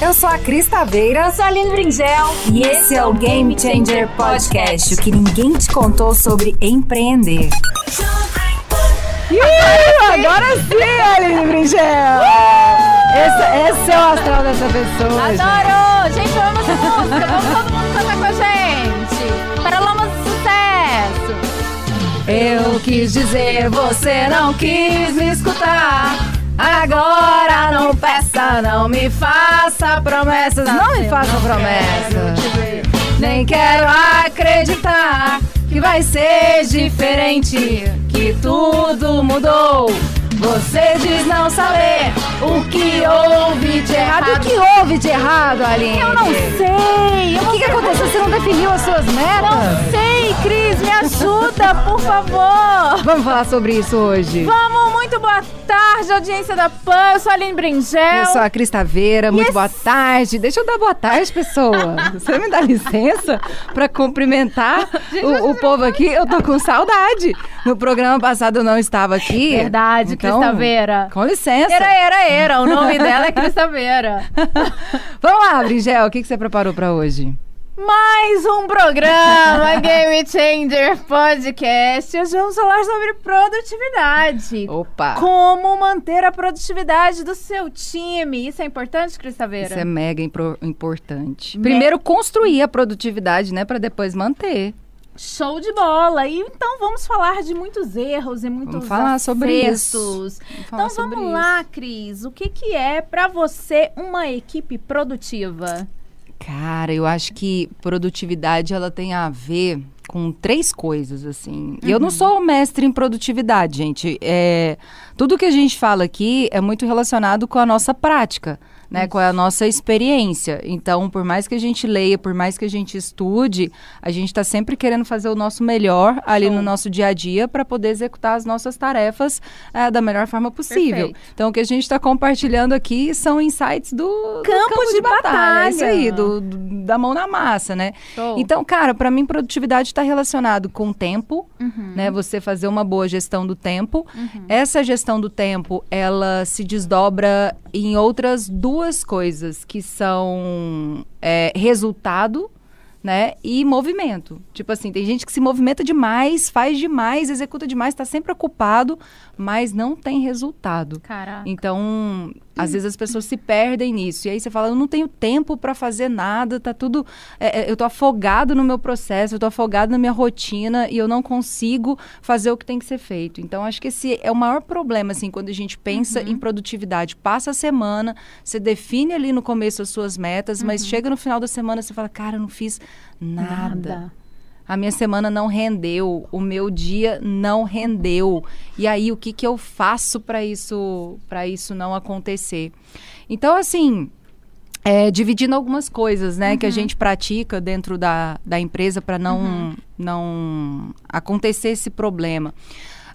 Eu sou a Cris Taveira. Eu sou a Aline Bringel. E esse é o Game Changer Podcast, o que ninguém te contou sobre empreender. Ih, agora sim, Aline Bringel! Esse, esse é o astral dessa pessoa. Adoro! Gente, eu amo essa música. Vamos todo mundo cantar com a gente. Para de sucesso. Eu quis dizer, você não quis me escutar. Agora não peça, não me faça promessas. Não me faça promessas. Nem quero acreditar que vai ser diferente, que tudo mudou. Você diz não saber o que houve de errado. O que houve de errado, Aline? Eu não sei. Eu O que, que aconteceu? Você não definiu as suas metas? não sei, Cris. Me ajuda, por favor. Vamos falar sobre isso hoje. Vamos, muito boa tarde, audiência da PAN. Eu sou a Aline Bringel. Eu sou a Cris Taveira, muito Yes. boa tarde. Deixa eu dar boa tarde, pessoa. Você me dá licença para cumprimentar o, o povo aqui? Eu tô com saudade. No programa passado eu não estava aqui. Verdade, Cris Então, Taveira. Com licença. Era, era, era. O nome dela é Cris Taveira. Vamos lá, Brigel, o que, que você preparou para hoje? Mais um programa Game Changer Podcast. Hoje vamos falar sobre produtividade. Opa! Como manter a produtividade do seu time. Isso é importante, Cris Taveira? Isso é mega importante. Primeiro construir a produtividade, né, para depois manter. Show de bola! E então vamos falar de muitos erros e muitos Vamos falar sobre acertos. Vamos Então vamos isso. lá, Cris. O que, que é pra você uma equipe produtiva? Cara, eu acho que produtividade ela tem a ver com três coisas, assim. E eu não sou mestre em produtividade, gente. É, tudo que a gente fala aqui é muito relacionado com a nossa prática, né? Com a nossa experiência. Então, por mais que a gente leia, por mais que a gente estude, a gente está sempre querendo fazer o nosso melhor ali Show. no nosso dia a dia para poder executar as nossas tarefas é, da melhor forma possível. Perfeito. Então, o que a gente está compartilhando aqui são insights do do Campo de batalha. Isso aí, do, do- da mão na massa, né? Show. Então, cara, pra mim produtividade está relacionado com tempo, Uhum. né? Você fazer uma boa gestão do tempo. Essa gestão do tempo, ela se desdobra em outras duas coisas que são é, resultado. Né? E movimento. Tipo assim, tem gente que se movimenta demais, faz demais, executa demais, está sempre ocupado, mas não tem resultado. Caraca. Então, às vezes as pessoas se perdem nisso. E aí você fala, eu não tenho tempo para fazer nada, tá tudo. é, é, eu tô afogado no meu processo, eu tô afogado na minha rotina e eu não consigo fazer o que tem que ser feito. Então, acho que esse é o maior problema, assim, quando a gente pensa em produtividade. Passa a semana, você define ali no começo as suas metas, mas chega no final da semana você fala, cara, eu não fiz nada. A minha semana não rendeu, o meu dia não rendeu. E aí o que que eu faço para isso para isso não acontecer? Então assim, é, dividindo algumas coisas, né, que a gente pratica dentro da, da empresa para não não acontecer esse problema.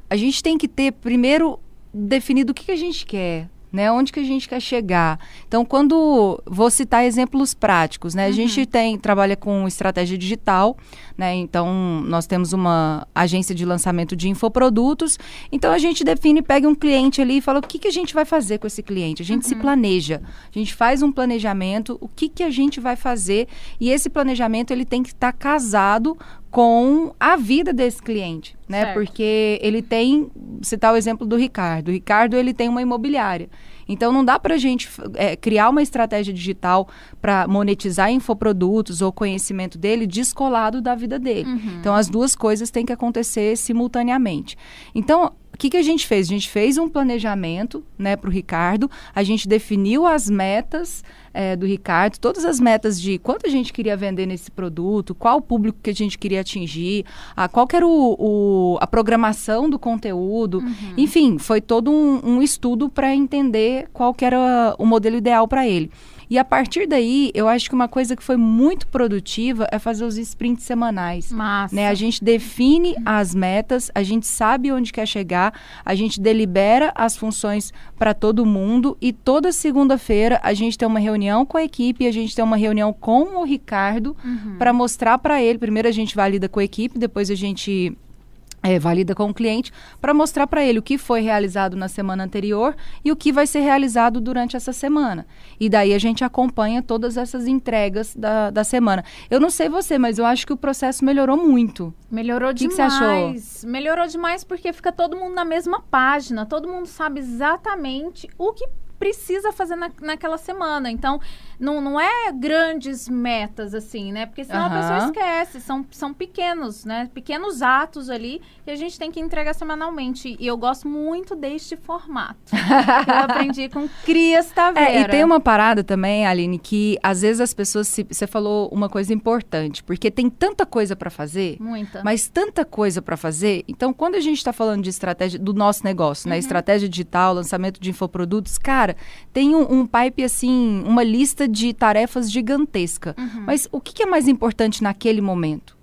A gente tem que ter primeiro definido o que, que a gente quer. Né, onde que a gente quer chegar? Então, quando vou citar exemplos práticos, né? A gente tem trabalha com estratégia digital, né? Então, nós temos uma agência de lançamento de infoprodutos. Então, a gente define, pega um cliente ali e fala o que, que a gente vai fazer com esse cliente. A gente se planeja, a gente faz um planejamento, o que, que a gente vai fazer e esse planejamento ele tem que estar casado com a vida desse cliente, né? Certo. Porque ele tem, citar o exemplo do Ricardo. O Ricardo ele tem uma imobiliária. Então não dá para a gente é, criar uma estratégia digital para monetizar infoprodutos ou conhecimento dele descolado da vida dele. Então as duas coisas têm que acontecer simultaneamente. Então o que, que a gente fez? A gente fez um planejamento né, para o Ricardo, a gente definiu as metas eh, do Ricardo, todas as metas de quanto a gente queria vender nesse produto, qual o público que a gente queria atingir, a, qual era o, o- a programação do conteúdo. Enfim, foi todo um, um estudo para entender qual que era o modelo ideal para ele. E a partir daí, eu acho que uma coisa que foi muito produtiva é fazer os sprints semanais. Massa. Né? A gente define as metas, a gente sabe onde quer chegar, a gente delibera as funções para todo mundo e toda segunda-feira a gente tem uma reunião com a equipe, a gente tem uma reunião com o Ricardo para mostrar para ele. Primeiro a gente valida com a equipe, depois a gente é, valida com o cliente para mostrar para ele o que foi realizado na semana anterior e o que vai ser realizado durante essa semana. E daí a gente acompanha todas essas entregas da, da semana. Eu não sei você, mas eu acho que o processo melhorou muito. Melhorou que demais. que você achou? Melhorou demais porque fica todo mundo na mesma página. Todo mundo sabe exatamente o que precisa fazer na, naquela semana. Então, não, não é grandes metas, assim, né? Porque senão a pessoa esquece. São, são pequenos, né? Pequenos atos ali que a gente tem que entregar semanalmente. E eu gosto muito deste formato. eu aprendi com Crias Taveira. É, e tem uma parada também, Aline, que às vezes as pessoas. se- Você falou uma coisa importante, porque tem tanta coisa para fazer. Muita. Mas tanta coisa para fazer. Então, quando a gente está falando de estratégia do nosso negócio, Uhum. né? Estratégia digital, lançamento de infoprodutos, cara, tem um, um pipe assim, uma lista de tarefas gigantesca. Uhum. Mas o que, que é mais importante naquele momento?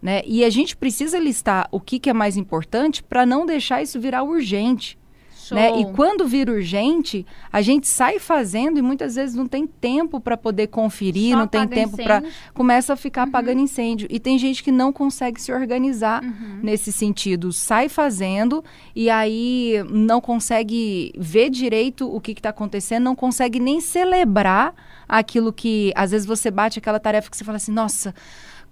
Né? E a gente precisa listar o que, que é mais importante para não deixar isso virar urgente. Show. Né? E quando vira urgente, a gente sai fazendo e muitas vezes não tem tempo para poder conferir, Só não tem tempo para começa a ficar apagando incêndio. E tem gente que não consegue se organizar Uhum. nesse sentido. Sai fazendo e aí não consegue ver direito o que está acontecendo, não consegue nem celebrar aquilo que. Às vezes você bate aquela tarefa que você fala assim, nossa.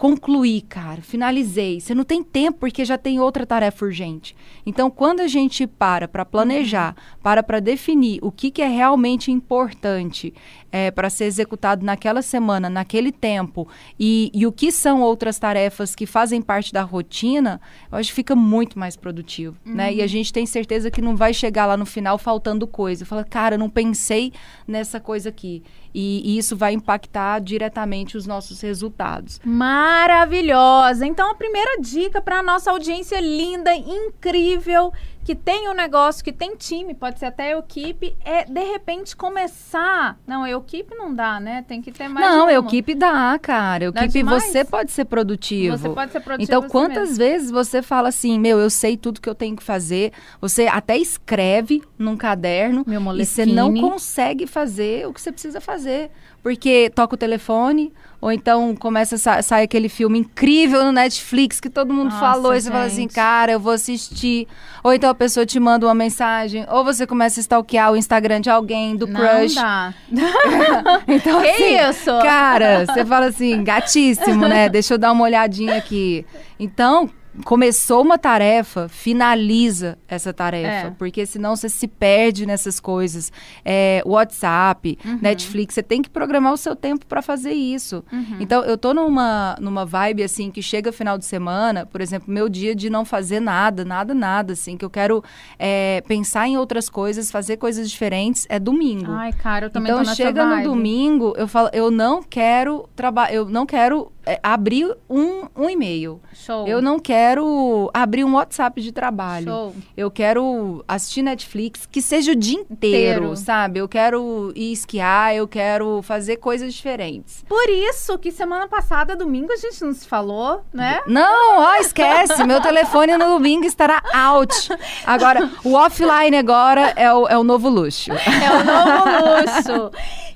Concluí, cara, finalizei. Você não tem tempo porque já tem outra tarefa urgente. Então, quando a gente para para planejar, para para definir o que, que é realmente importante é, para ser executado naquela semana, naquele tempo, e, e o que são outras tarefas que fazem parte da rotina, eu acho que fica muito mais produtivo, né? E a gente tem certeza que não vai chegar lá no final faltando coisa. Fala, cara, não pensei nessa coisa aqui. E, e isso vai impactar diretamente os nossos resultados. Maravilhosa. Então, a primeira dica para a nossa audiência linda, incrível, que tem um negócio, que tem time, pode ser até equipe, é de repente começar. Não, equipe não dá, né? Tem que ter mais. não, equipe dá, cara. Equipe você pode ser produtivo. Você pode ser produtivo. Então, você quantas mesmo. vezes você fala assim, meu, eu sei tudo que eu tenho que fazer. Você até escreve num caderno Meu e você não consegue fazer o que você precisa fazer. Porque toca o telefone, ou então começa a sa sai aquele filme incrível no Netflix que todo mundo Nossa, falou, e você fala assim, cara, eu vou assistir. Ou então a pessoa te manda uma mensagem, ou você começa a stalkear o Instagram de alguém, do Não crush. dá. Então, Que assim, isso? Cara, você fala assim, gatíssimo, né? Deixa eu dar uma olhadinha aqui. Então, começou uma tarefa, finaliza essa tarefa. É. Porque senão você se perde nessas coisas. É, WhatsApp, Uhum. Netflix, você tem que programar o seu tempo para fazer isso. Uhum. Então, eu tô numa, numa vibe, assim, que chega final de semana, por exemplo, meu dia de não fazer nada, nada, nada, assim, que eu quero é, pensar em outras coisas, fazer coisas diferentes, é domingo. Ai, cara, eu também Então tô nessa chega no vibe. domingo, eu falo, eu não quero trabalhar, eu não quero é, abrir um, um e-mail. Show. Eu não quero abrir um WhatsApp de trabalho. Show. Eu quero assistir Netflix, que seja o dia inteiro, Inteiro. sabe? Eu quero ir esquiar, eu quero fazer coisas diferentes. Por isso que semana passada, domingo, a gente não se falou, né? Não, ó, esquece. Meu telefone no domingo estará out. Agora, o offline agora é o, é o novo luxo. É o novo luxo.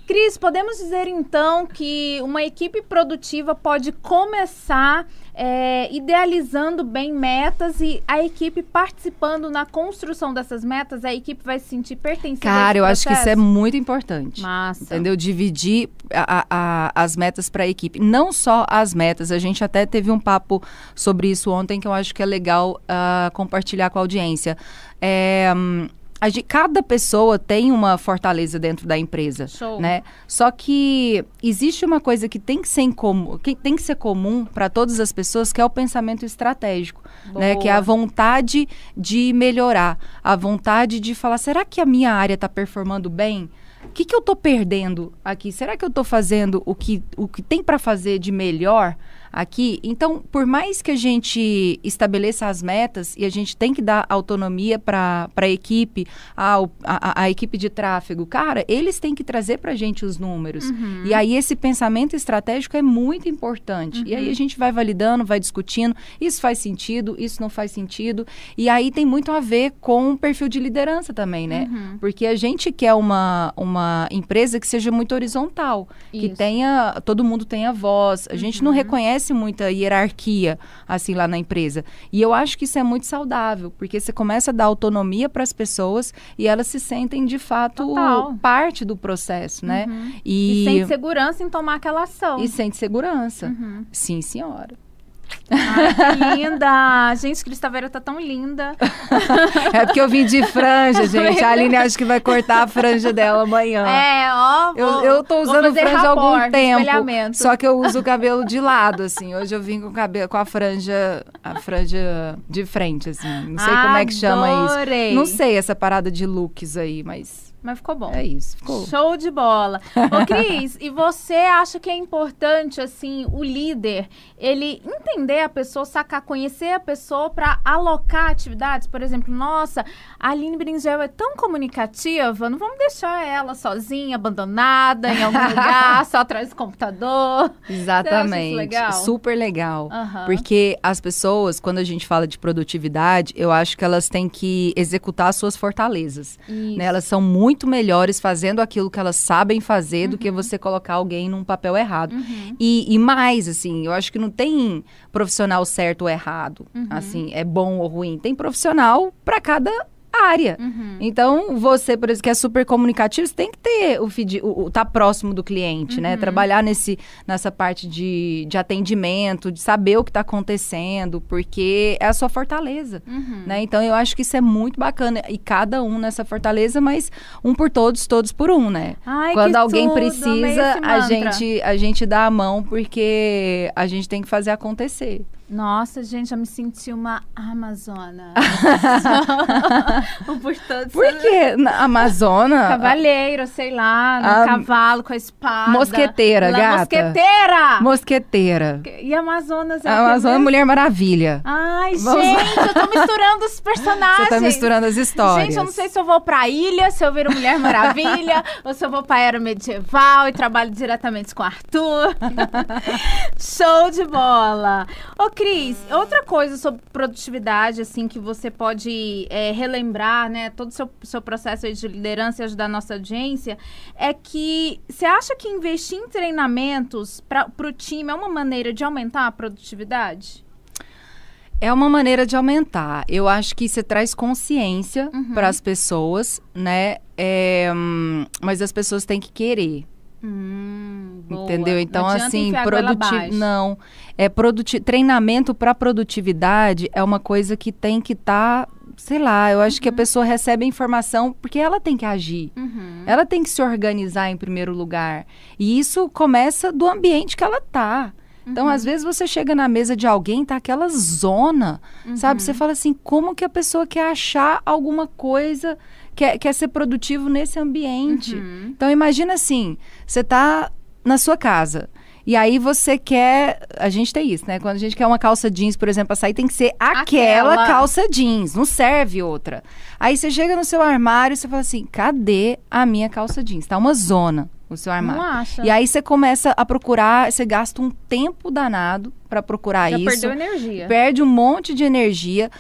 Cris, podemos dizer então que uma equipe produtiva pode começar é, idealizando bem metas e a equipe participando na construção dessas metas, a equipe vai se sentir pertencente a Cara, eu acho que isso é processo? muito importante. Massa. Entendeu? Dividir a- a- as metas para a equipe. Não só as metas, a gente até teve um papo sobre isso ontem que eu acho que é legal ah, compartilhar com a audiência. É, hum, a gen- cada pessoa tem uma fortaleza dentro da empresa, Show. né? Só que existe uma coisa que tem que ser, comum, que tem que ser comum para todas as pessoas, que é o pensamento estratégico, né? Que é a vontade de melhorar, a vontade de falar, será que a minha área está performando bem? O que, que eu estou perdendo aqui? Será que eu estou fazendo o que, o que tem para fazer de melhor aqui? Então, por mais que a gente estabeleça as metas e a gente tem que dar autonomia para a equipe, a, a- a equipe de tráfego, cara, eles têm que trazer para a gente os números. Uhum. E aí esse pensamento estratégico é muito importante. E Uhum. aí a gente vai validando, vai discutindo, isso faz sentido, isso não faz sentido. E aí tem muito a ver com o perfil de liderança também, né? Uhum. Porque a gente quer uma, uma empresa que seja muito horizontal, que Isso. tenha, todo mundo tenha voz. A gente não Uhum. reconhece muita hierarquia assim lá na empresa. E eu acho que isso é muito saudável, porque você começa a dar autonomia para as pessoas e elas se sentem de fato Total. parte do processo, né? Uhum. E, E sente segurança em tomar aquela ação. e sente segurança. Uhum. Sim, senhora. Ai, que linda! Gente, Cristaveira tá tão linda. É porque eu vim de franja, gente. A Aline acha que vai cortar a franja dela amanhã. É, ó. Eu, vou- eu tô vou usando franja há algum tempo. Só que eu uso o cabelo de lado, assim. Hoje eu vim com, o cabelo, com a franja, a franja de frente, assim. Não sei como é que chama Adorei. isso. Não sei essa parada de looks aí, mas Mas ficou bom. é isso. Ficou. Show de bola. Ô, Cris, e você acha que é importante, assim, o líder, ele entender a pessoa, sacar, conhecer a pessoa para alocar atividades? Por exemplo, nossa, a Aline Bringel é tão comunicativa, não vamos deixar ela sozinha, abandonada, em algum lugar, só atrás do computador. Exatamente. legal? Super legal. Aham. Porque as pessoas, quando a gente fala de produtividade, eu acho que elas têm que executar as suas fortalezas. Isso. né? Elas são muito melhores fazendo aquilo que elas sabem fazer do Uhum. que você colocar alguém num papel errado. E, e mais, assim, eu acho que não tem profissional certo ou errado. Uhum. Assim, é bom ou ruim. Tem profissional para cada área. Uhum. Então, você, por exemplo, que é super comunicativo, você tem que ter o feed, o, o- tá próximo do cliente, Uhum. né? Trabalhar nesse, nessa parte de, de atendimento, de saber o que está acontecendo, porque é a sua fortaleza. Uhum. Né? Então eu acho que isso é muito bacana. E cada um nessa fortaleza, mas um por todos, todos por um, né? Ai, Quando alguém tudo, precisa, a gente, a gente dá a mão porque a gente tem que fazer acontecer. Nossa, gente, eu me senti uma Amazona. um por todos. Por quê? Na Amazona? Cavaleiro, sei lá, no Ah, cavalo com a espada. Mosqueteira, La gata. Mosqueteira! Mosqueteira. E Amazonas é A quê Amazona é? Mulher Maravilha. Ai, Vamos- gente, eu tô misturando os personagens. Você tá misturando as histórias. Gente, eu não sei se eu vou pra ilha, se eu viro Mulher Maravilha, ou se eu vou pra Era Medieval e trabalho diretamente com o Arthur. Show de bola! Ô, Cris, outra coisa sobre produtividade, assim, que você pode é, relembrar, né, todo o seu, seu processo de liderança e ajudar a nossa audiência, é que você acha que investir em treinamentos para o time é uma maneira de aumentar a produtividade? É uma maneira de aumentar. Eu acho que você traz consciência Uhum. para as pessoas, né? É, mas as pessoas têm que querer. Hum, boa. Entendeu? Então, assim, enfiar a goela produti... abaixo. não. É produti... treinamento para produtividade é uma coisa que tem que estar, sei lá, eu acho que a pessoa recebe a informação porque ela tem que agir. Uhum. Ela tem que se organizar em primeiro lugar. E isso começa do ambiente que ela tá. Então, às vezes você chega na mesa de alguém, tá aquela zona, sabe? Você fala assim, como que a pessoa quer achar alguma coisa, quer, quer ser produtivo nesse ambiente? Uhum. Então, imagina assim, você tá na sua casa. E aí você quer. A gente tem isso, né? Quando a gente quer uma calça jeans, por exemplo, pra sair, tem que ser aquela, Aquela. calça jeans. Não serve outra. Aí você chega no seu armário e você fala assim: cadê a minha calça jeans? Tá uma zona o seu armário. Não acha. E aí você começa a procurar, você gasta um tempo danado pra procurar Já isso. perdeu energia. Perde um monte de energia,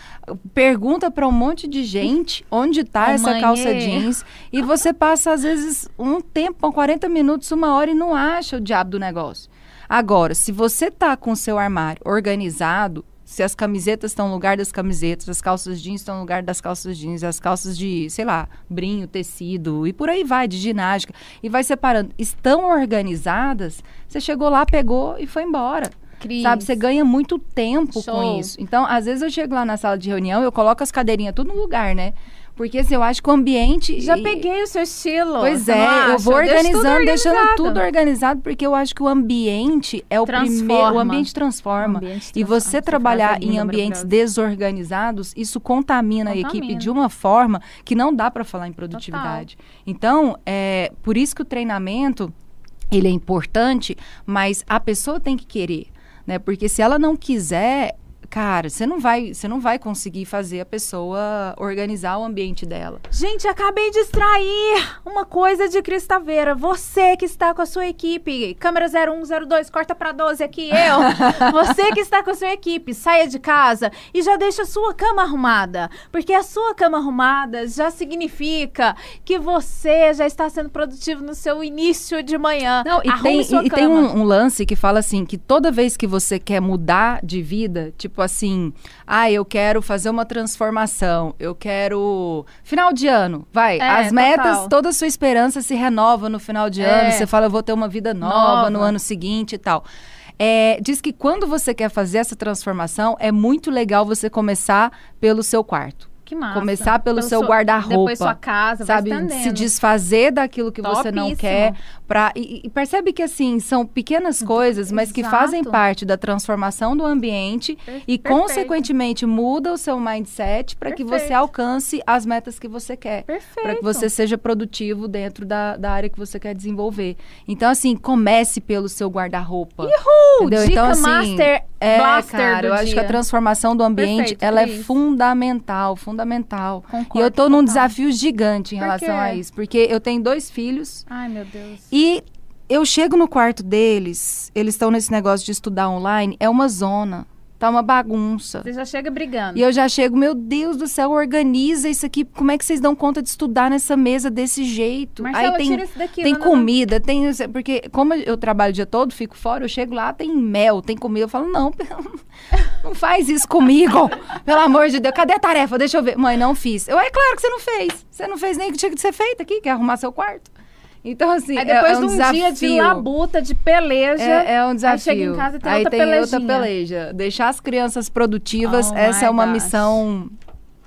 pergunta pra um monte de gente onde tá essa mãe, calça é. jeans. E você passa, às vezes, um tempo, 40 minutos, uma hora e não acha o diabo do negócio. Agora, se você tá com o seu armário organizado, se as camisetas estão no lugar das camisetas, as calças jeans estão no lugar das calças jeans, as calças de, sei lá, brinho, tecido e por aí vai, de ginástica, e vai separando, estão organizadas, você chegou lá, pegou e foi embora. Cris. Sabe, você ganha muito tempo Show. com isso. Então, às vezes eu chego lá na sala de reunião, eu coloco as cadeirinhas tudo no lugar, né? Porque assim, eu acho que o ambiente. Já e- peguei o seu estilo. Pois você é, eu vou deixo tudo organizando, deixando tudo organizado, porque eu acho que o ambiente é o primeiro. O Transforma. ambiente transforma. O ambiente E transforma. você Essa trabalhar em ambientes desorganizados, isso contamina, a equipe Contamina. de uma forma que não dá para falar em produtividade. Então, é por isso que o treinamento ele é importante, mas a pessoa tem que querer, né? Porque se ela não quiser, cara, você não vai, você não vai conseguir fazer a pessoa organizar o ambiente dela. Gente, acabei de extrair uma coisa de Cris Taveira. Você que está com a sua equipe, câmera 0102, corta para 12 aqui, eu. Você que está com a sua equipe, saia de casa e já deixa a sua cama arrumada. Porque a sua cama arrumada já significa que você já está sendo produtivo no seu início de manhã. Não, e Arrume tem, sua e, e tem um, um lance que fala assim, que toda vez que você quer mudar de vida, tipo assim, ah, eu quero fazer uma transformação, eu quero... Final de ano, vai, É, as metas, total. toda a sua esperança se renova no final de É. ano, você fala, eu vou ter uma vida nova, Nova. no ano seguinte e tal. É, diz que quando você quer fazer essa transformação, é muito legal você começar pelo seu quarto. Que massa. Começar pelo seu sua- guarda-roupa, Depois sua casa, sabe, se desfazer daquilo que você não Topíssimo. quer pra, e, e percebe que assim são pequenas coisas mas que Exato. fazem parte da transformação do ambiente Per- e perfeito. consequentemente muda o seu mindset para que você alcance as metas que você quer Perfeito. para que você seja produtivo dentro da, da área que você quer desenvolver então assim comece pelo seu guarda-roupa entendeu? Dica então assim master, é, cara, eu acho que a dia. transformação do ambiente Perfeito, ela é Cris. fundamental fundamental Concordo e eu tô num desafio gigante em Por relação quê? a isso, porque eu tenho dois filhos Ai, meu Deus. e eu chego no quarto deles, eles estão nesse negócio de estudar online, é uma zona, tá uma bagunça. Você já chega brigando. E eu já chego, meu Deus do céu, organiza isso aqui. Como é que vocês dão conta de estudar nessa mesa desse jeito? Marcela, Aí tem, tira isso daqui. tem não, não, não. comida, tem. Porque, como eu trabalho o dia todo, fico fora, eu chego lá, tem mel, tem comida. Eu falo, não, não faz isso comigo. Pelo amor de Deus, cadê a tarefa? Deixa eu ver. Mãe, não fiz. Eu, é claro que você não fez. Você não fez nem o que tinha que ser feito aqui, que é arrumar seu quarto. Então, assim, Aí é- depois é, um de um dia de desafio. labuta, de peleja. É, é um desafio. Aí chega em casa e tem Aí outra tem pelejinha. outra peleja. Deixar as crianças produtivas, Oh essa é uma gosh. missão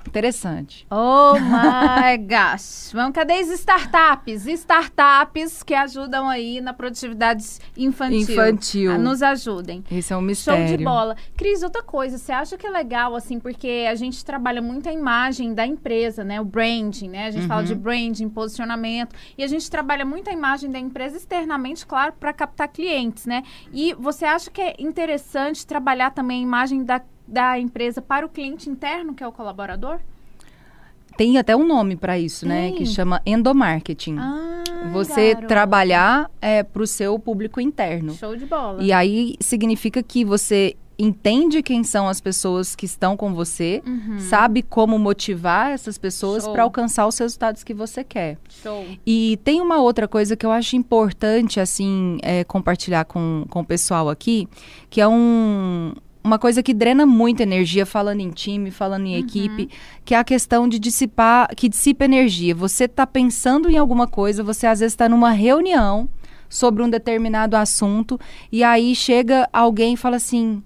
interessante. Oh my gosh. Vamos, cadê as startups? Startups que ajudam aí na produtividade infantil. Infantil. Ah, Nos ajudem. Esse é um Show mistério. de bola. Cris, outra coisa, você acha que é legal, assim, porque a gente trabalha muito a imagem da empresa, né? O branding, né? A gente fala de Uhum. branding, posicionamento. E a gente trabalha muito a imagem da empresa externamente, claro, para captar clientes, né? E você acha que é interessante trabalhar também a imagem da, da empresa para o cliente interno, que é o colaborador? Tem até um nome para isso, né? Tem. Que chama endomarketing. Ah, Você garoto. trabalhar é, para o seu público interno. Show de bola. E aí significa que você entende quem são as pessoas que estão com você, Uhum. sabe como motivar essas pessoas para alcançar os resultados que você quer. Show. E tem uma outra coisa que eu acho importante, assim, é, compartilhar com, com o pessoal aqui, que é um, uma coisa que drena muita energia, falando em time, falando em equipe, que é a questão de dissipar, que dissipa energia. Você está pensando em alguma coisa, você às vezes está numa reunião sobre um determinado assunto, e aí chega alguém e fala assim,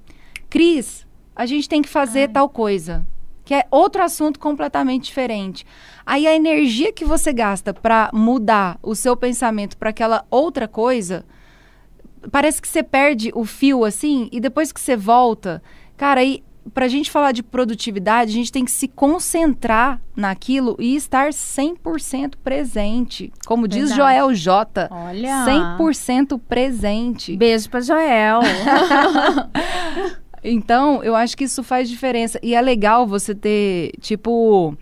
Cris, a gente tem que fazer tal coisa que é outro assunto completamente diferente. Aí a energia que você gasta para mudar o seu pensamento para aquela outra coisa, parece que você perde o fio assim, e depois que você volta, cara, aí pra gente falar de produtividade, a gente tem que se concentrar naquilo e estar 100% presente. Como diz Verdade. Joel J, Olha. 100% presente. Beijo pra Joel. Então, eu acho que isso faz diferença. E é legal você ter, tipo,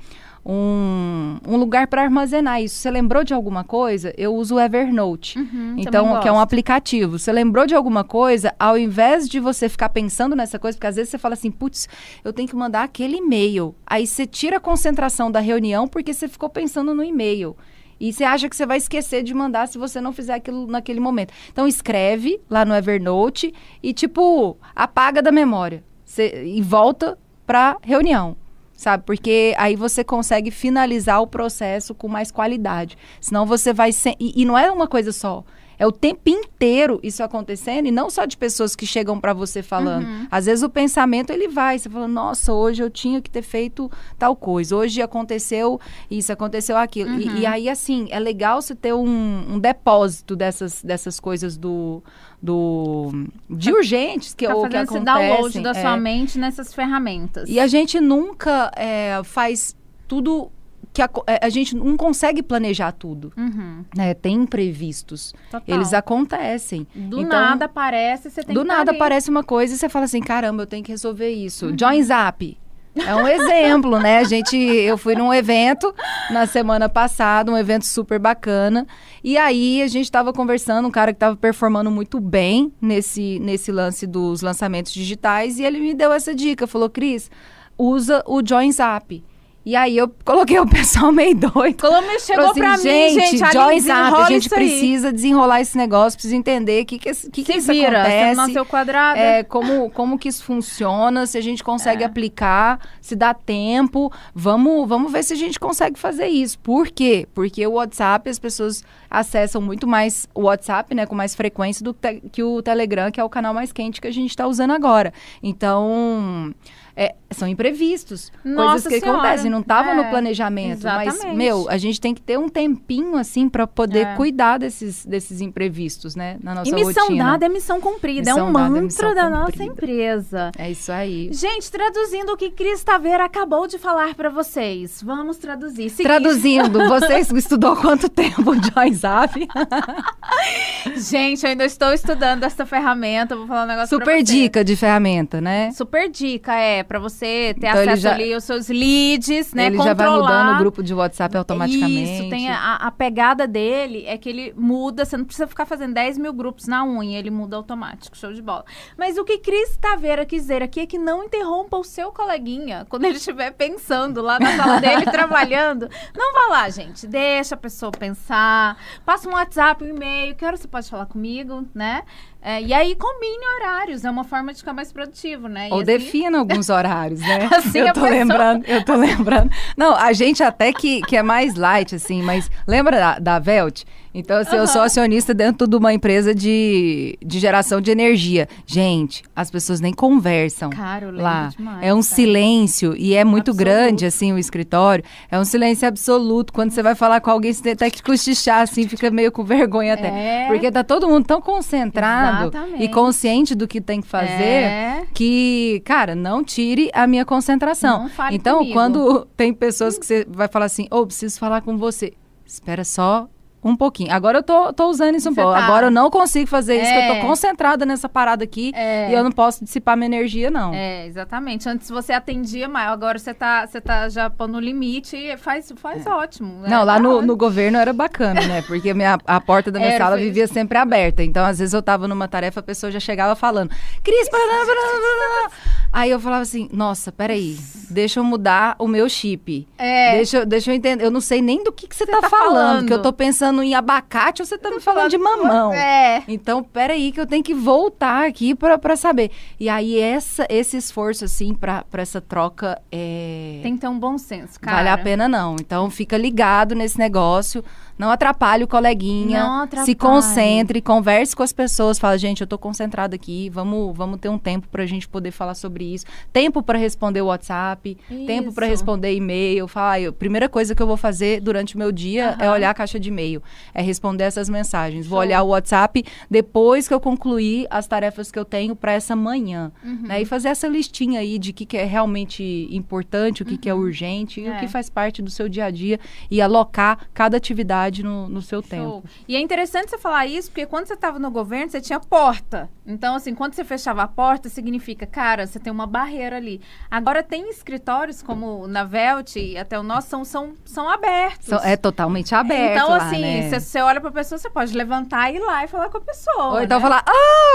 um, um lugar para armazenar isso. Você lembrou de alguma coisa? Eu uso o Evernote. Uhum, Então, que é um aplicativo. Você lembrou de alguma coisa, ao invés de você ficar pensando nessa coisa, porque às vezes você fala assim, putz, eu tenho que mandar aquele e-mail. Aí você tira a concentração da reunião porque você ficou pensando no e-mail. E você acha que você vai esquecer de mandar se você não fizer aquilo naquele momento. Então escreve lá no Evernote e tipo, apaga da memória. Você- e volta pra reunião. Sabe? Porque aí você consegue finalizar o processo com mais qualidade. Senão você vai. Se... E, e não é uma coisa só. É o tempo inteiro isso acontecendo e não só de pessoas que chegam para você falando. Uhum. Às vezes o pensamento ele vai, você fala, nossa, hoje eu tinha que ter feito tal coisa, hoje aconteceu isso, aconteceu aquilo. E- Uhum. E, aí, assim, é legal você ter um, um depósito dessas, dessas coisas do, do de urgentes que, Tá ou que fazendo esse acontecem. download da é. sua mente nessas ferramentas. E a gente nunca é, faz tudo que a, é, a gente não consegue planejar tudo. Uhum. né? Tem imprevistos. Total. Eles acontecem. Do Então, nada aparece, você tem Do nada tá aparece uma coisa e você fala assim: caramba, eu tenho que resolver isso. Join Zap. É um exemplo, né? A gente, eu fui num evento na semana passada, um evento super bacana. E aí a gente estava conversando, um cara que estava performando muito bem nesse, nesse lance dos lançamentos digitais, e ele me deu essa dica, falou: Cris, usa o Join Zap. E aí eu coloquei o pessoal meio doido. Colombo chegou assim, pra mim, gente, Join Zap, a gente isso aí. precisa desenrolar esse negócio, precisa entender o que, que, que, que isso vira, acontece. você nasceu quadrada. É, como, como que isso funciona, se a gente consegue aplicar, se dá tempo. Vamos, vamos ver se a gente consegue fazer isso. Por quê? Porque o WhatsApp, as pessoas acessam muito mais o WhatsApp, né, com mais frequência do que o Telegram, que é o canal mais quente que a gente está usando agora. Então, é, são imprevistos. Nossa coisas que Senhora. acontecem. Não estava no É, planejamento. Mas, exatamente. meu, a gente tem que ter um tempinho, assim, para poder É. cuidar desses, desses imprevistos, né, na nossa E missão rotina. dada é missão cumprida. é Missão um dada é mantra missão da nossa empresa. É isso aí. Gente, traduzindo o que Cris Taveira acabou de falar pra vocês. Vamos traduzir. Seguinte, Traduzindo, você estudou quanto tempo de WhatsApp? Gente, eu ainda estou estudando essa ferramenta. Vou falar um negócio pra Super dica de ferramenta, né? Super dica, é, pra você ter Então, acesso já- ali aos seus leads, né? Ele já vai controlar. mudando o grupo de WhatsApp automaticamente. Isso, tem a, a pegada dele é que ele muda, você não precisa ficar fazendo 10 mil grupos na unha, ele muda automático, show de bola. Mas o que Cris Taveira quis dizer aqui é que não interrompa o seu coleguinha quando ele estiver pensando lá na sala dele, trabalhando. Não vá lá, gente, deixa a pessoa pensar, passa um WhatsApp, um e-mail, que hora você pode falar comigo, né? É, e aí combine horários, é uma forma de ficar mais produtivo, né? E Ou assim- defina alguns horários, né? Assim eu tô pessoa- lembrando, eu tô lembrando. Não, a gente até que, que é mais light, assim, mas lembra da, da Velt? Então, assim, eu sou acionista dentro de uma empresa de, de geração de energia. Gente, as pessoas nem conversam. Lá. demais, é um cara. silêncio e é muito Absoluto. grande, assim, o escritório. É um silêncio absoluto. Quando você vai falar com alguém, você tem que cochichar, assim, fica meio com vergonha até. É. Porque tá todo mundo tão concentrado Exatamente. e consciente do que tem que fazer É. que, cara, não tire a minha concentração. Então, comigo. quando tem pessoas que você vai falar assim, ô, preciso falar com você. Espera só um pouquinho. Agora eu tô, tô usando isso um pouco. tá. Agora eu não consigo fazer isso, que eu É. tô concentrada nessa parada aqui É. e eu não posso dissipar minha energia, não. É, exatamente. Antes você atendia mais, agora você tá, você tá já pondo limite e faz, faz ótimo. né? É. Não, lá Tá no, no governo era bacana, né? Porque a, minha, a porta da minha sala vivia sempre aberta. Então, às vezes, eu tava numa tarefa, a pessoa já chegava falando, Cris, blá, blá, blá, blá, blá." Aí eu falava assim, nossa, peraí, deixa eu mudar o meu chip. É. Deixa, eu- deixa eu entender. Eu não sei nem do que, que você, tá, tá falando, falando. que eu tô pensando em abacate ou você tá me falando de mamão. É. Então, peraí, que eu tenho que voltar aqui pra saber. E aí, essa, esse esforço, assim, pra essa troca é. Tem que ter um bom senso, cara. Vale a pena não. Então fica ligado nesse negócio. Não atrapalhe o coleguinha. Não atrapalhe. Se concentre, converse com as pessoas. Fala, gente, eu tô concentrado aqui. Vamos, vamos ter um tempo pra gente poder falar sobre isso. Tempo pra responder o WhatsApp. Tempo pra Isso. responder e-mail. Fala, ah, eu- primeira coisa que eu vou fazer durante o meu dia é olhar a caixa de e-mail. É responder essas mensagens. Vou Show. olhar o WhatsApp depois que eu concluir as tarefas que eu tenho pra essa manhã. Uhum. Né? E fazer essa listinha aí de o que, que é realmente importante, o que, que é urgente e o É. que faz parte do seu dia a dia e alocar cada atividade no, no seu Show. tempo. E é interessante você falar isso, porque quando você estava no governo, você tinha porta. Então, assim, quando você fechava a porta, significa, cara, você tem uma barreira ali. Agora, tem escritórios como na Velt e até o nosso, são, são, são abertos. São- é totalmente aberto Então, lá, assim, né? você, você olha pra pessoa, você pode levantar e ir lá e falar com a pessoa. Ou então né? falar,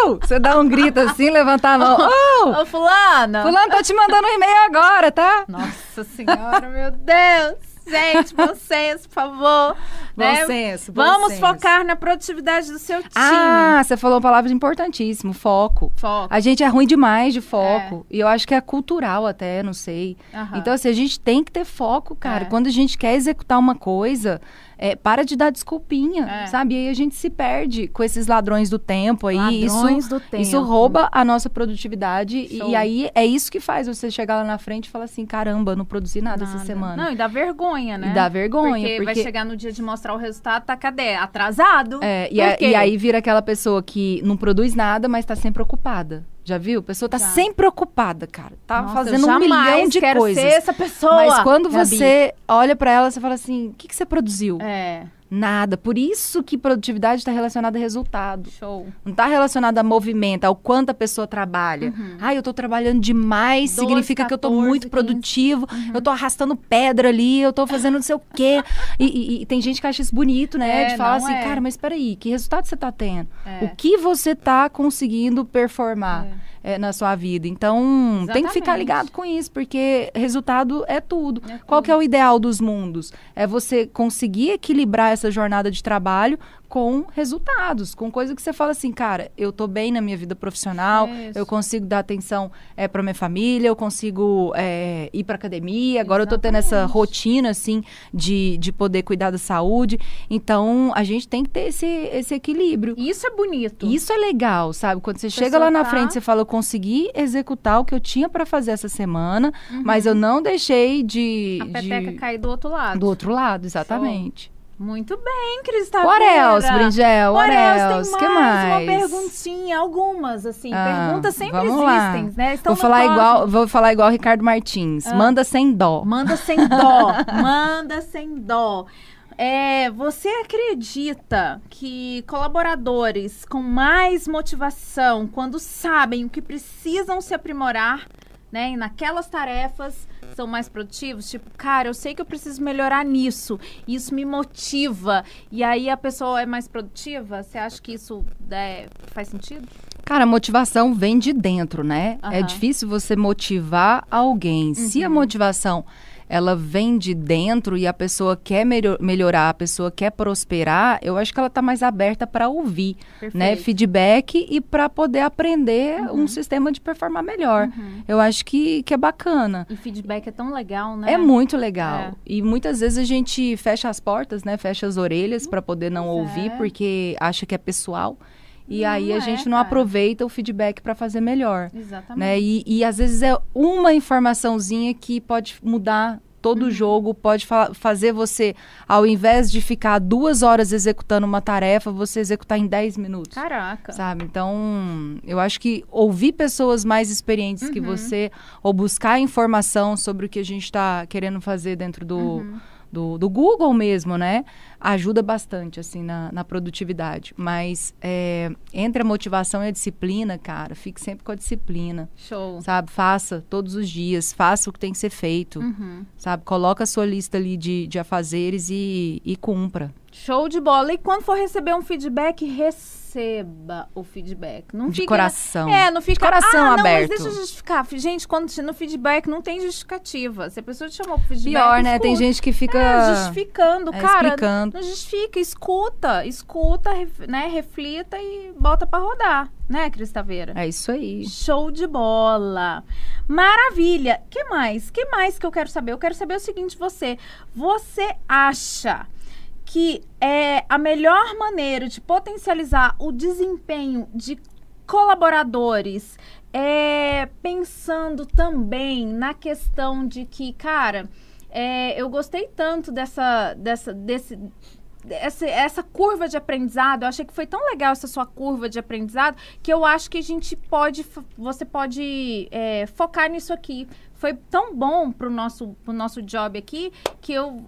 oh! Você dá um grito assim, levantar a mão, oh! Ô, fulana! Fulano, tô te mandando um e-mail agora, tá? Nossa senhora, meu Deus! Gente, bom senso, por favor. Bom né? senso, bom Vamos senso. focar na produtividade do seu time. Ah, você falou uma palavra importantíssima, foco. Foco. A gente é ruim demais de foco. E eu acho que é cultural até, não sei. Então, assim, a gente tem que ter foco, cara. É. Quando a gente quer executar uma coisa, é, para de dar desculpinha, É. sabe? E aí a gente se perde com esses ladrões do tempo aí. Ladrões isso, do tempo. Isso rouba a nossa produtividade. Show. E aí é isso que faz você chegar lá na frente e falar assim: caramba, não produzi nada, essa Nada. semana. Não, e dá vergonha, né? E dá vergonha, Porque, vai porque- chegar no dia de mostrar o resultado, tá cadê? Atrasado. É, e, a- e aí vira aquela pessoa que não produz nada, mas tá sempre ocupada. Já viu? A pessoa tá Já. sempre ocupada, cara. Tá Nossa, fazendo um milhão de quero coisas. ser essa pessoa. Mas quando Gabi. você olha pra ela, você fala assim: o que, que você produziu? É, Nada. Por isso que produtividade está relacionada a resultado. show. Não está relacionada a movimento, ao quanto a pessoa trabalha. Uhum. Ah, eu tô trabalhando demais, 12, significa que eu 14, muito 15. produtivo, Uhum. eu tô arrastando pedra ali, eu tô fazendo não sei o quê. e, e- e tem gente que acha isso bonito, né? É, de falar assim, é. cara, mas peraí, que resultado você tá tendo? É. O que você tá conseguindo performar É. na sua vida? Então, tem que ficar Exatamente. ligado com isso, porque resultado é tudo. É Qual tudo. que é o ideal dos mundos? É você conseguir equilibrar essa jornada de trabalho com resultados, com coisa que você fala assim, cara, eu tô bem na minha vida profissional, eu consigo dar atenção é, para minha família, eu consigo é, ir para academia, agora eu tô tendo essa Exatamente. rotina, assim, de, de poder cuidar da saúde. Então, a gente tem que ter esse, esse equilíbrio. Isso é bonito. Isso é legal, sabe? Quando você chega lá na tá- frente, você fala, eu consegui executar o que eu tinha para fazer essa semana, mas eu não deixei de... Uhum. A peteca de... cair do outro lado. Do outro lado, exatamente. Muito bem, Cris What else, Bringel? What else? tem que mais, mais? uma perguntinha, algumas, assim. Ah, Perguntas sempre vamos lá. existem, né? Estão Vou falar, igual, vou falar igual o Ricardo Martins. Ah. Manda sem dó. Manda sem dó. Manda sem dó. É, você acredita que colaboradores com mais motivação, quando sabem o que precisam se aprimorar, né, e naquelas tarefas, são mais produtivos? Tipo, cara, eu sei que eu preciso melhorar nisso, isso me motiva, e aí a pessoa é mais produtiva? Você acha que isso é, faz sentido? Cara, a motivação vem de dentro, né? É Aham. difícil você motivar alguém. Se a Uhum. motivação ela vem de dentro e a pessoa quer melho- melhorar, a pessoa quer prosperar, eu acho que ela tá mais aberta para ouvir, né? Feedback e para poder aprender Uhum. um sistema de performar melhor. Uhum. Eu acho que, que é bacana. E feedback é tão legal, né? É muito legal. É. E muitas vezes a gente fecha as portas, né? Fecha as orelhas para poder não Pois ouvir, é. porque acha que é pessoal. E Não aí a é, gente não cara. aproveita o feedback para fazer melhor. Exatamente. Né? E, e às vezes é uma informaçãozinha que pode mudar todo Uhum. o jogo, pode fa- fazer você, ao invés de ficar duas horas executando uma tarefa, você executar em 10 minutos. Caraca. Sabe? Então, eu acho que ouvir pessoas mais experientes que Uhum. você, ou buscar informação sobre o que a gente está querendo fazer dentro do, Uhum. Do, do Google mesmo, né? Ajuda bastante, assim, na, na produtividade. Mas é, entre a motivação e a disciplina, cara, fique sempre com a disciplina, Show. sabe? Faça todos os dias, faça o que tem que ser feito, Uhum. sabe? Coloca a sua lista ali de, de afazeres e, e cumpra. Show de bola. E quando for receber um feedback, receba o feedback. Não de fica... coração. É, não fica. coração ah, não, aberto. mas deixa eu justificar. Gente, quando no feedback não tem justificativa. Se a pessoa te chamou pro feedback. Pior, né? Tem escuta. gente que fica É, justificando, é, cara. explicando. Não justifica, escuta, escuta, né? Reflita e bota pra rodar, né, Cris Taveira? É isso aí. Show de bola. Maravilha. Que mais? Que mais que eu quero saber? Eu quero saber o seguinte, você, você acha que é a melhor maneira de potencializar o desempenho de colaboradores é pensando também na questão de que, cara, é, eu gostei tanto dessa, dessa, desse, essa, essa curva de aprendizado, eu achei que foi tão legal essa sua curva de aprendizado, que eu acho que a gente pode, você pode é, focar nisso aqui. Foi tão bom pro nosso, pro nosso job aqui, que eu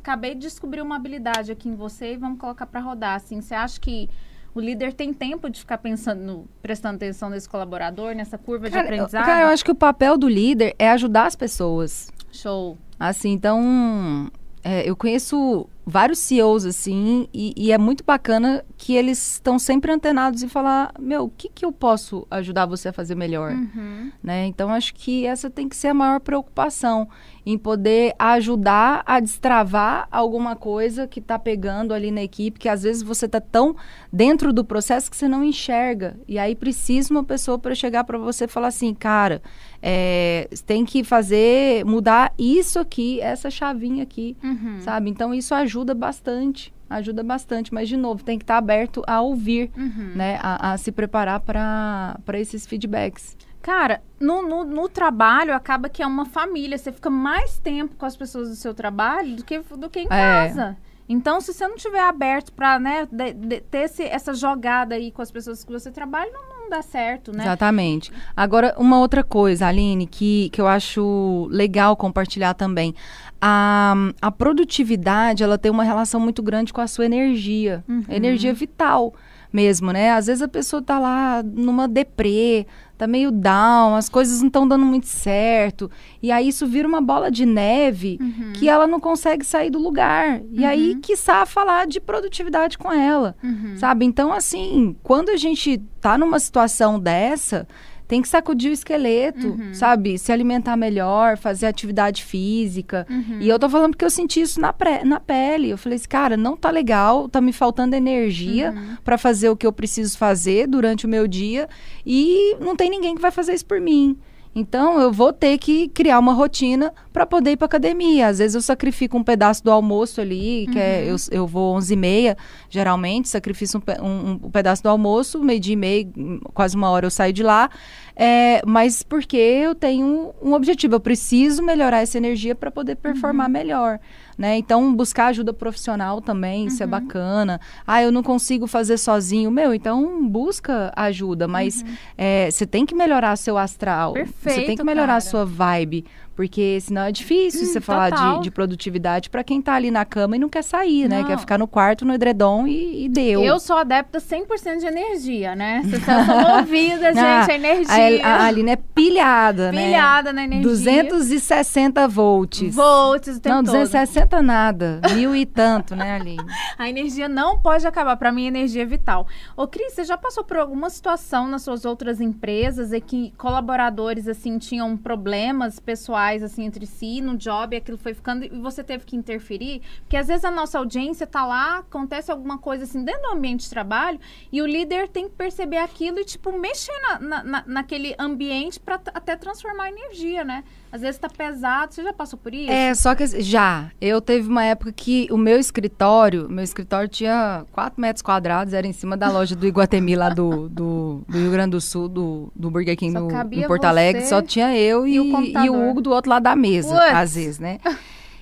acabei de descobrir uma habilidade aqui em você e vamos colocar para rodar. Assim, você acha que o líder tem tempo de ficar pensando, prestando atenção nesse colaborador, nessa curva de Cara, eu, aprendizado? cara, eu acho que o papel do líder é ajudar as pessoas. Show. Assim, então, é, eu conheço vários CEOs, assim, e, e é muito bacana que eles estão sempre antenados e falar, meu, o que, que eu posso ajudar você a fazer melhor? Uhum. né? Então acho que essa tem que ser a maior preocupação em poder ajudar a destravar alguma coisa que está pegando ali na equipe, que às vezes você está tão dentro do processo que você não enxerga. E aí precisa uma pessoa para chegar para você e falar assim, cara, é, tem que fazer mudar isso aqui, essa chavinha aqui, Uhum. sabe? Então isso ajuda bastante. Ajuda bastante, mas de novo, tem que estar aberto a ouvir, Uhum. né? A, a se preparar para esses feedbacks. Cara, no, no, no trabalho acaba que é uma família. Você fica mais tempo com as pessoas do seu trabalho do que, do que em É. casa. Então, se você não tiver aberto para né, de, de, ter esse, essa jogada aí com as pessoas que você trabalha, não dá certo, né? Exatamente. Agora, uma outra coisa, Aline, que, que eu acho legal compartilhar também. A, a produtividade, ela tem uma relação muito grande com a sua energia. Uhum. Energia vital mesmo, né? Às vezes a pessoa tá lá numa deprê, tá meio down, as coisas não estão dando muito certo. E aí isso vira uma bola de neve Uhum. que ela não consegue sair do lugar. E aí, quiçá, falar de produtividade com ela, Uhum. sabe? Então, assim, quando a gente tá numa situação dessa, tem que sacudir o esqueleto, Uhum. sabe? Se alimentar melhor, fazer atividade física. Uhum. E eu tô falando porque eu senti isso na, pré- na pele. Eu falei assim, cara, não tá legal, tá me faltando energia Uhum. pra fazer o que eu preciso fazer durante o meu dia e não tem ninguém que vai fazer isso por mim. Então eu vou ter que criar uma rotina para poder ir para academia. Às vezes eu sacrifico um pedaço do almoço ali, que é, eu, eu vou 11 e meia, geralmente, sacrifico um, um- um pedaço do almoço, meio dia e meio, hum, quase uma hora eu saio de lá. É, mas porque eu tenho um objetivo, eu preciso melhorar essa energia para poder performar melhor. Né? Então, buscar ajuda profissional também, isso é bacana. Ah, eu não consigo fazer sozinho. Meu, então busca ajuda, mas é, você tem que melhorar seu astral. você tem que melhorar a cara. sua vibe. Porque senão é difícil Hum, você falar de, de produtitividade para quem tá ali na cama e não quer sair, né? Não. Quer ficar no quarto, no edredom e, e deu. Eu sou adepta 100% de energia, né? Vocês são movida, Ah, gente, a energia. A, a Aline é pilhada, né? pilhada na energia. 260 volts. volts o tempo Não, todo. 260 nada. Mil e tanto, né, Aline? A energia não pode acabar. Pra mim, energia é vital. Ô, Cris, você já passou por alguma situação nas suas outras empresas em que colaboradores, assim, tinham problemas pessoais, assim, entre si, no job, aquilo foi ficando, e você teve que interferir? Porque às vezes a nossa audiência tá lá, acontece alguma coisa, assim, dentro do ambiente de trabalho, e o líder tem que perceber aquilo e, tipo, mexer na, na- na- naquele ambiente pra t- até transformar energia, né? Às vezes tá pesado. Você já passou por isso? É, só que já. Eu teve uma época que o meu escritório, meu escritório tinha 4 metros quadrados, era em cima da loja do Iguatemi lá do, do, do Rio Grande do Sul, do, do Burger King no, em Porto Alegre. Só tinha eu e e, o e o Hugo do outro lado da mesa, às vezes, né?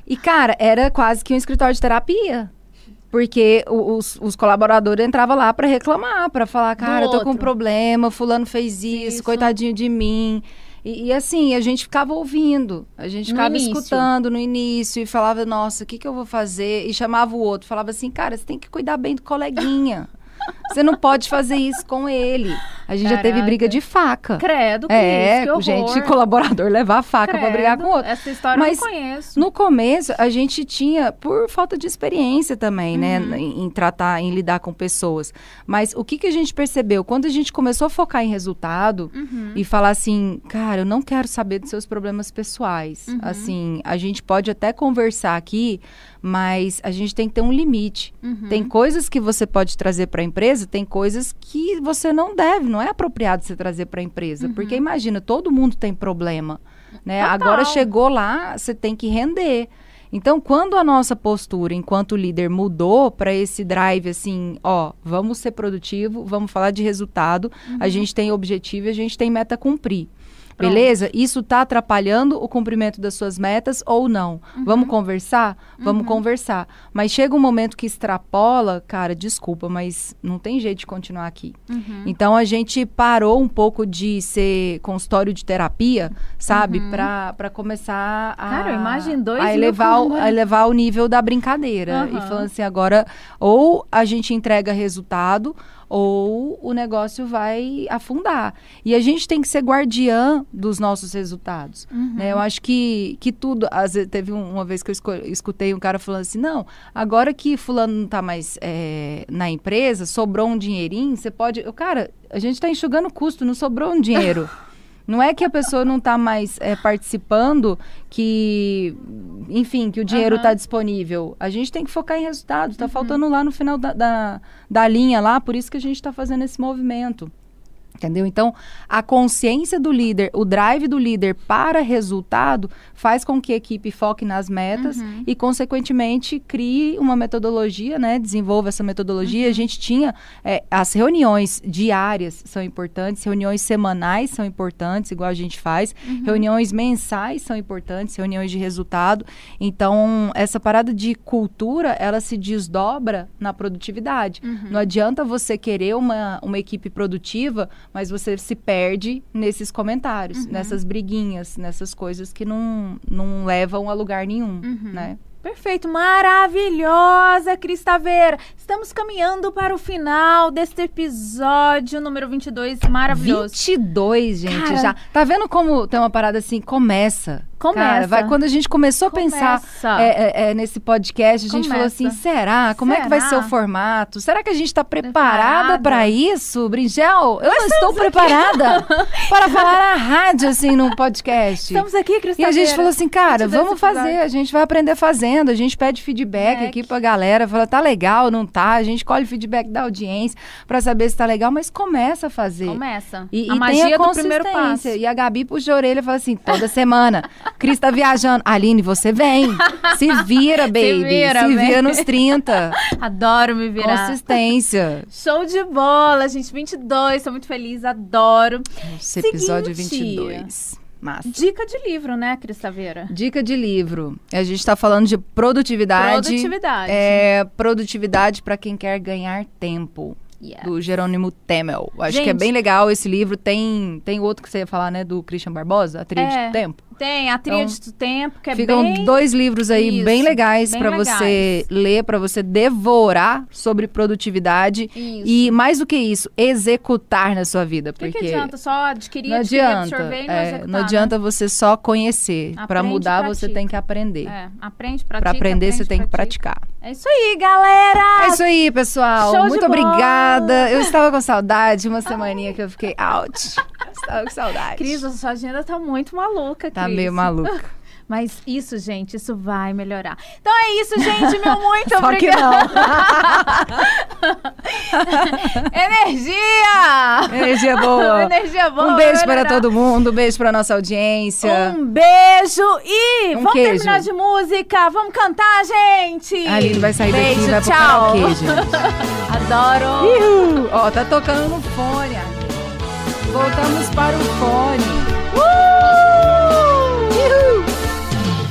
E, cara, era quase que um escritório de terapia. Porque os, os colaboradores entravam lá para reclamar, para falar, cara, eu tô com um problema, fulano fez isso, Isso. coitadinho de mim. E, e assim, a gente ficava ouvindo, a gente No ficava início. escutando no início e falava, nossa, o que, que eu vou fazer? E chamava o outro, falava assim, cara, você tem que cuidar bem do coleguinha. Você não pode fazer isso com ele. A gente já teve Caraca. briga de faca. Credo, Cris, É, que horror. gente, colaborador levar a faca pra brigar com o outro. Essa história Mas eu não conheço. No começo, a gente tinha, por falta de experiência também, Uhum. né, em, em tratar, em lidar com pessoas. Mas o que, que a gente percebeu? Quando a gente começou a focar em resultado Uhum. e falar assim, cara, eu não quero saber dos seus problemas pessoais. Uhum. Assim, a gente pode até conversar aqui, mas a gente tem que ter um limite. Uhum. Tem coisas que você pode trazer para a empresa, tem coisas que você não deve, não é apropriado você trazer para a empresa, porque imagina, todo mundo tem problema, né? Total. Agora chegou lá, você tem que render. Então, quando a nossa postura enquanto líder mudou para esse drive assim, ó, vamos ser produtivo, vamos falar de resultado, a gente tem objetivo e a gente tem meta a cumprir. Pronto. Beleza? Isso está atrapalhando o cumprimento das suas metas ou não? Vamos conversar? Vamos conversar. Mas chega um momento que extrapola, cara, desculpa, mas não tem jeito de continuar aqui. Uhum. Então a gente parou um pouco de ser consultório de terapia, sabe? Pra para começar a, Uhum. Cara, imagino dois a elevar, o, a elevar o nível da brincadeira. E falando assim, agora, ou a gente entrega resultado, ou o negócio vai afundar. E a gente tem que ser guardiã dos nossos resultados. Uhum. né? Eu acho que, que tudo. Às vezes, teve um- uma vez que eu escutei um cara falando assim: não, agora que Fulano não está mais é, na empresa, sobrou um dinheirinho, você pode. Eu, cara, a gente está enxugando custo, não sobrou um dinheiro. Não é que a pessoa não está mais é, participando, que, enfim, que o dinheiro está disponível. A gente tem que focar em resultados. Está faltando lá no final da, da, da linha lá, por isso que a gente está fazendo esse movimento. Entendeu? Então, a consciência do líder, o drive do líder para resultado, faz com que a equipe foque nas metas Uhum. e, consequentemente, crie uma metodologia, né? Desenvolva essa metodologia. Uhum. A gente tinha é, as reuniões diárias são importantes, reuniões semanais são importantes, igual a gente faz, Uhum. reuniões mensais são importantes, reuniões de resultado. Então, essa parada de cultura, ela se desdobra na produtividade. Uhum. Não adianta você querer uma, uma equipe produtiva, mas você se perde nesses comentários, Uhum. nessas briguinhas, nessas coisas que não, não levam a lugar nenhum, Uhum. né? Perfeito, maravilhosa, Cris Taveira. Estamos caminhando para o final deste episódio número 22, maravilhoso. 22, gente, Cara. já. Tá vendo como tem uma parada assim? Começa. Começa. Cara, vai, quando a gente começou a pensar Começa. é, é, é, nesse podcast, a gente falou Começa. assim: será? Como é que vai ser Será? o formato? Será que a gente tá preparada para isso, Bringel? Eu não estou preparada para falar na rádio, assim, num podcast. Estamos aqui, Cris E a gente falou assim, cara, 22 vamos fazer, a gente vai aprender fazendo, a gente pede feedback aqui pra galera, fala, tá legal, não tá, a gente colhe feedback da audiência pra saber se tá legal, mas começa a fazer. Começa. E, a e magia tem a do primeiro passo. E a Gabi puxa a orelha e fala assim, toda semana, Cris tá viajando, Aline, você vem, se vira, baby, se vira, vira, vem. nos 30, Adoro me virar. consistência. Show de bola, gente. 22, tô muito feliz, adoro. Esse episódio Seguinte. 22. Massa. Dica de livro, né, Cris Taveira? Dica de livro. A gente está falando de produtividade. Produtividade. É produtividade para quem quer ganhar tempo. Do Jerônimo Temel. Acho que é Gente. bem legal esse livro. Tem tem outro que você ia falar, né? Do Christian Barbosa, A Trilha É, do Tempo. Tem a Tríade do Tempo, que é Ficam bem... dois livros aí Isso, bem legais para você ler, para você devorar sobre produtividade. Isso. E mais do que isso, executar na sua vida. Porque que adianta só adquirir, não adquirir, adianta. absorver e não é, executar, não adianta você só conhecer. Para mudar, você tem que aprender. né? É, aprende, pratica. Para aprender, você aprende, tem que pratica. praticar. É isso aí, galera! É isso aí, pessoal. Show Muito bola. Obrigada. Eu estava com saudade, uma semaninha que eu fiquei out. Estava com saudade. Cris, a sua agenda tá muito maluca, tá Cris. meio maluca. Mas isso, gente, isso vai melhorar. Então é isso, gente. Meu muito Só que obrigada. Energia! Energia boa. Energia boa. um beijo para todo mundo, um beijo para nossa audiência. Um beijo e Um vamos queijo. terminar de música. Vamos cantar, gente. A Aline vai sair beijo, daqui e vai pro tchau. karaokê. Adoro. Ó, tá tocando no fone. Voltamos para o fone.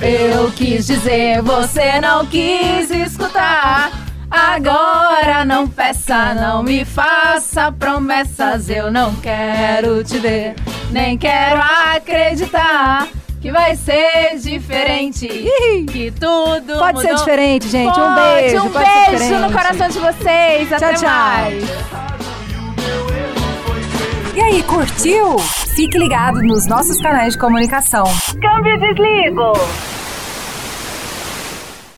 Eu quis dizer, você não quis escutar. Agora não peça, não me faça promessas. Eu não quero te ver, nem quero acreditar que vai ser diferente. Que tudo Pode ser mudou. diferente, gente. um Pode, beijo. um pode ser beijo no coração de vocês. Até tchau. mais. E aí, curtiu? Fique ligado nos nossos canais de comunicação. Câmbio desligo.